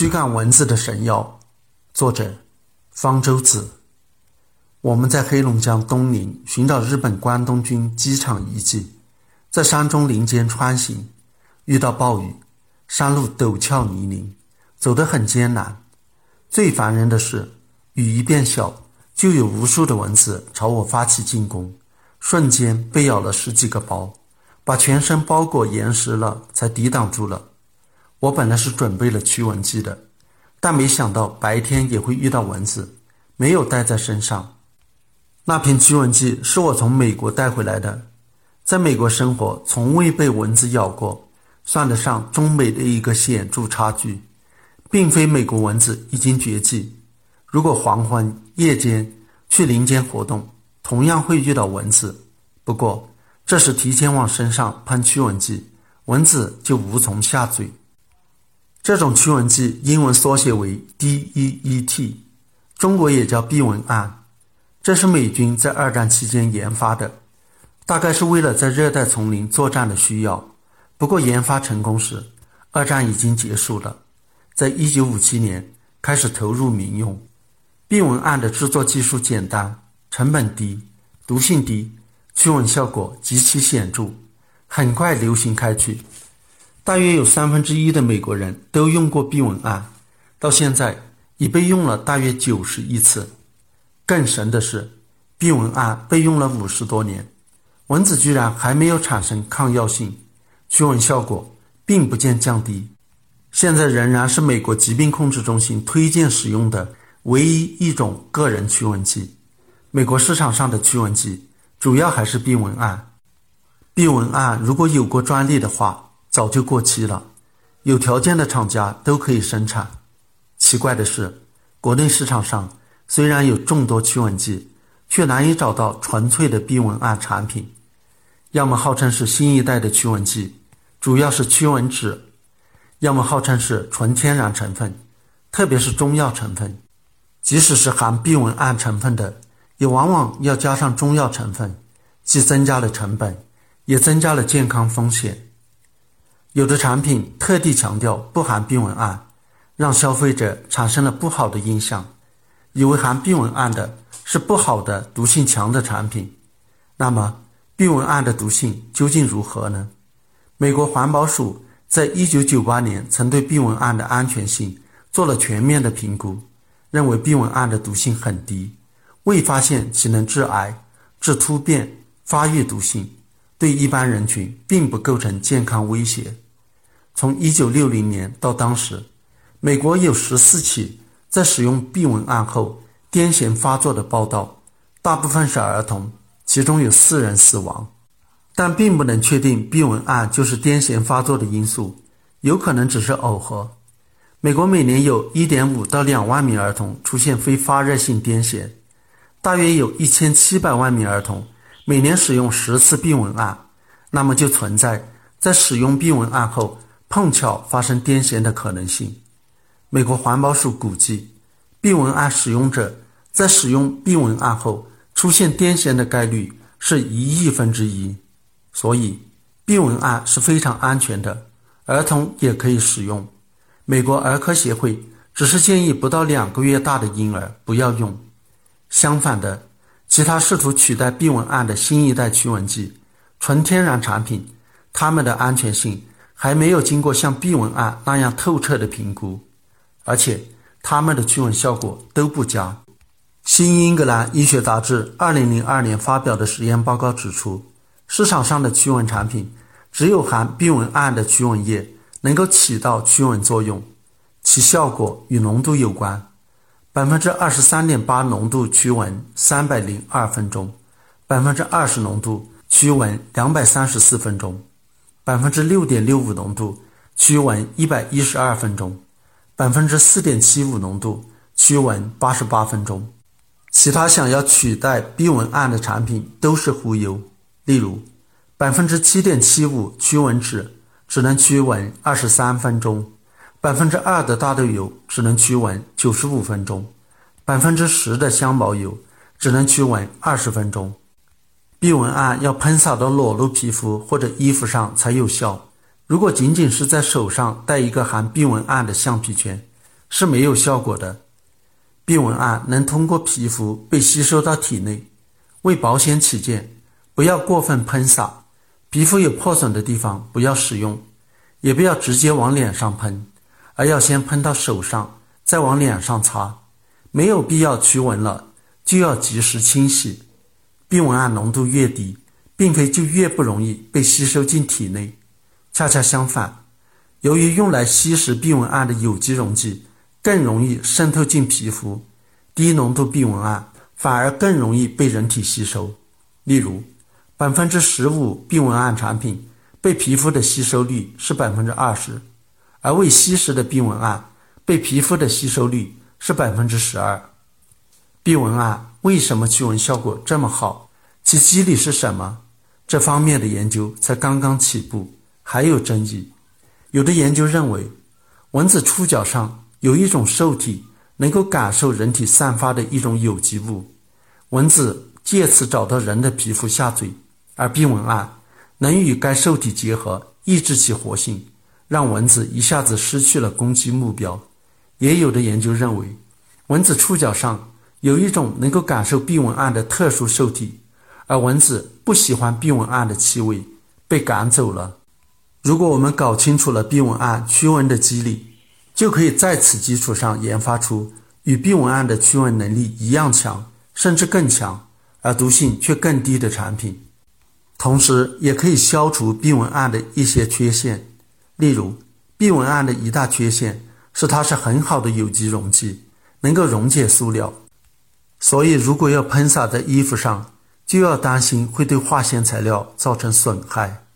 驱赶蚊子的神药，作者方舟子。我们在黑龙江东宁寻找日本关东军机场遗迹，在山中林间穿行，遇到暴雨，山路陡峭泥泞，走得很艰难。最烦人的是，雨一变小，就有无数的蚊子朝我发起进攻，瞬间被咬了十几个包，把全身包裹严实了，才抵挡住了。我本来是准备了驱蚊剂的，但没想到白天也会遇到蚊子，没有带在身上。那瓶驱蚊剂是我从美国带回来的，在美国生活从未被蚊子咬过，算得上中美的一个显著差距。并非美国蚊子已经绝迹，如果黄昏夜间去林间活动，同样会遇到蚊子。不过这时提前往身上喷驱蚊剂，蚊子就无从下嘴。这种驱蚊剂英文缩写为 DEET，中国也叫避蚊胺。这是美军在二战期间研发的，大概是为了在热带丛林作战的需要。不过研发成功时，二战已经结束了。在一九五七年开始投入民用。避蚊胺的制作技术简单，成本低，毒性低，驱蚊效果极其显著，很快流行开去。大约有三分之一的美国人都用过避蚊胺，到现在已被用了大约九十亿次。更神的是，避蚊胺被用了五十多年，蚊子居然还没有产生抗药性，驱蚊效果并不见降低。现在仍然是美国疾病控制中心推荐使用的唯一一种个人驱蚊剂。美国市场上的驱蚊剂主要还是避蚊胺。避蚊胺如果有过专利的话，早就过期了，有条件的厂家都可以生产。奇怪的是，国内市场上虽然有众多驱蚊剂，却难以找到纯粹的避蚊胺产品。要么号称是新一代的驱蚊剂，主要是驱蚊酯；要么号称是纯天然成分，特别是中药成分。即使是含避蚊胺成分的，也往往要加上中药成分，既增加了成本，也增加了健康风险。有的产品特地强调不含避蚊胺，让消费者产生了不好的印象，以为含避蚊胺的是不好的、毒性强的产品。那么，避蚊胺的毒性究竟如何呢？美国环保署在一九九八年曾对避蚊胺的安全性做了全面的评估，认为避蚊胺的毒性很低，未发现其能致癌、致突变、发育毒性。对一般人群并不构成健康威胁。从一九六零年到当时，美国有十四起在使用避蚊胺后癫痫发作的报道，大部分是儿童，其中有四人死亡。但并不能确定避蚊胺就是癫痫发作的因素，有可能只是耦合。美国每年有一点五到两万名儿童出现非发热性癫痫，大约有一千七百万名儿童。每年使用十次避蚊胺，那么就存在在使用避蚊胺后碰巧发生癫痫的可能性。美国环保署估计，避蚊胺使用者在使用避蚊胺后出现癫痫的概率是一亿分之一。所以，避蚊胺是非常安全的，儿童也可以使用。美国儿科协会只是建议不到两个月大的婴儿不要用。相反的。其他试图取代避蚊胺的新一代驱蚊剂，纯天然产品，它们的安全性还没有经过像避蚊胺那样透彻的评估，而且它们的驱蚊效果都不佳。新英格兰医学杂志二零零二年发表的实验报告指出，市场上的驱蚊产品只有含避蚊胺的驱蚊液能够起到驱蚊作用，其效果与浓度有关。百分之二十三点八浓度驱蚊三百零二分钟，百分之二十浓度驱蚊两百三十四分钟，百分之六点六五浓度驱蚊一百一十二分钟，百分之四点七五浓度驱蚊八十八分钟。其他想要取代避蚊胺的产品都是忽悠。例如，百分之七点七五驱蚊酯只能驱蚊二十三分钟。百分之二的大豆油只能驱蚊九十五分钟，百分之十的香茅油只能驱蚊二十分钟。避蚊胺要喷洒到裸露皮肤或者衣服上才有效。如果仅仅是在手上戴一个含避蚊胺的橡皮圈，是没有效果的。避蚊胺能通过皮肤被吸收到体内。为保险起见，不要过分喷洒。皮肤有破损的地方不要使用，也不要直接往脸上喷，而要先喷到手上，再往脸上擦。没有必要驱蚊了，就要及时清洗。避蚊胺浓度越低，并非就越不容易被吸收进体内，恰恰相反，由于用来吸食避蚊胺的有机溶剂更容易渗透进皮肤，低浓度避蚊胺反而更容易被人体吸收。例如，百分之十五避蚊胺产品被皮肤的吸收率是百分之二十，而未稀释的避蚊胺被皮肤的吸收率是百分之十二。避蚊胺为什么驱蚊效果这么好？其机理是什么？这方面的研究才刚刚起步，还有争议。有的研究认为，蚊子触角上有一种受体能够感受人体散发的一种有机物，蚊子借此找到人的皮肤下嘴。而避蚊胺能与该受体结合，抑制其活性，让蚊子一下子失去了攻击目标。也有的研究认为，蚊子触角上有一种能够感受避蚊胺的特殊受体，而蚊子不喜欢避蚊胺的气味，被赶走了。如果我们搞清楚了避蚊胺驱蚊的机理，就可以在此基础上研发出与避蚊胺的驱蚊能力一样强，甚至更强，而毒性却更低的产品。同时，也可以消除避蚊胺的一些缺陷，例如，避蚊胺的一大缺陷是它是很好的有机溶剂，能够溶解塑料，所以如果要喷洒在衣服上，就要担心会对化纤材料造成损害。